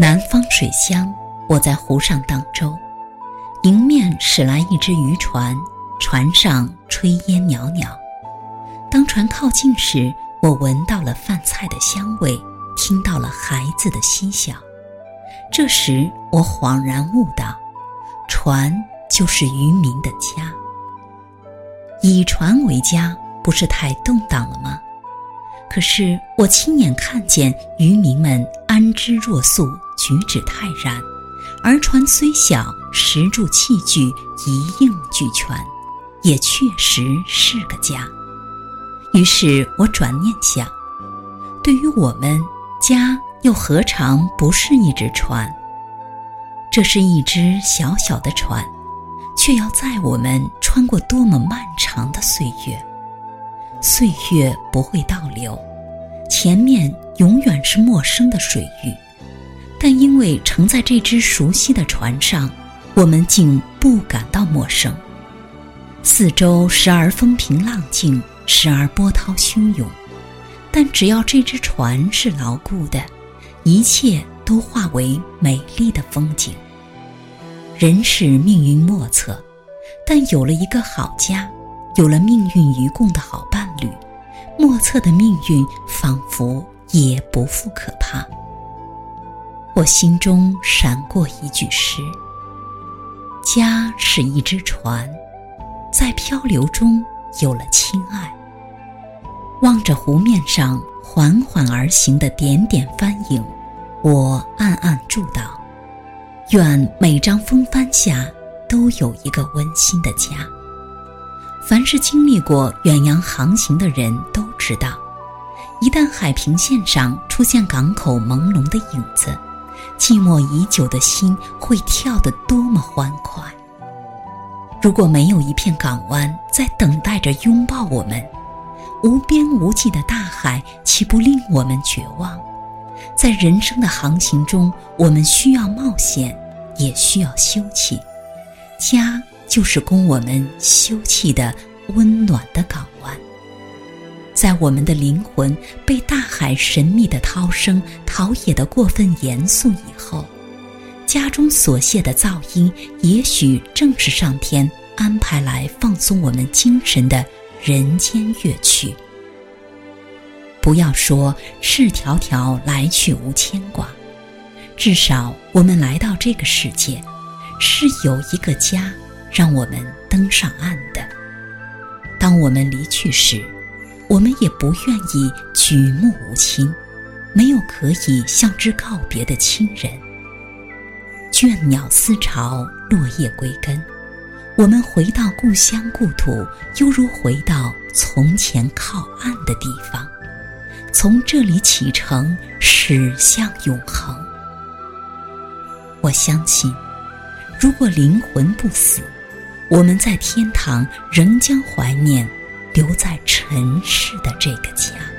南方水乡我在湖上荡舟。迎面驶来一只渔船，船上炊烟袅袅。当船靠近时，我闻到了饭菜的香味，听到了孩子的嬉笑。这时，我恍然悟道：船就是渔民的家。以船为家，不是太动荡了吗？可是我亲眼看见渔民们安之若素，举止泰然，而船虽小，石柱器具一应俱全，也确实是个家。于是我转念想，对于我们，家又何尝不是一只船？这是一只小小的船，却要载我们穿过多么漫长的岁月。岁月不会倒流，前面永远是陌生的水域，但因为乘在这只熟悉的船上，我们竟不感到陌生。四周时而风平浪静，时而波涛汹涌，但只要这只船是牢固的，一切都化为美丽的风景。人是命运莫测，但有了一个好家，有了命运与共的好伴。侣，莫测的命运仿佛也不复可怕。我心中闪过一句诗：“家是一只船，在漂流中有了亲爱。”望着湖面上缓缓而行的点点帆影，我暗暗祝祷：愿每张风帆下都有一个温馨的家。凡是经历过远洋航行的人都知道，一旦海平线上出现港口朦胧的影子，寂寞已久的心会跳得多么欢快。如果没有一片港湾在等待着拥抱我们，无边无际的大海岂不令我们绝望？在人生的航行中，我们需要冒险，也需要休憩。家。就是供我们休憩的温暖的港湾。在我们的灵魂被大海神秘的涛声陶冶得过分严肃以后，家中所泄的噪音，也许正是上天安排来放松我们精神的人间乐曲。不要说赤条条来去无牵挂，至少我们来到这个世界，是有一个家。让我们登上岸的。当我们离去时，我们也不愿意举目无亲，没有可以向之告别的亲人。倦鸟思巢，落叶归根。我们回到故乡故土，犹如回到从前靠岸的地方，从这里启程，驶向永恒。我相信，如果灵魂不死。我们在天堂仍将怀念留在尘世的这个家。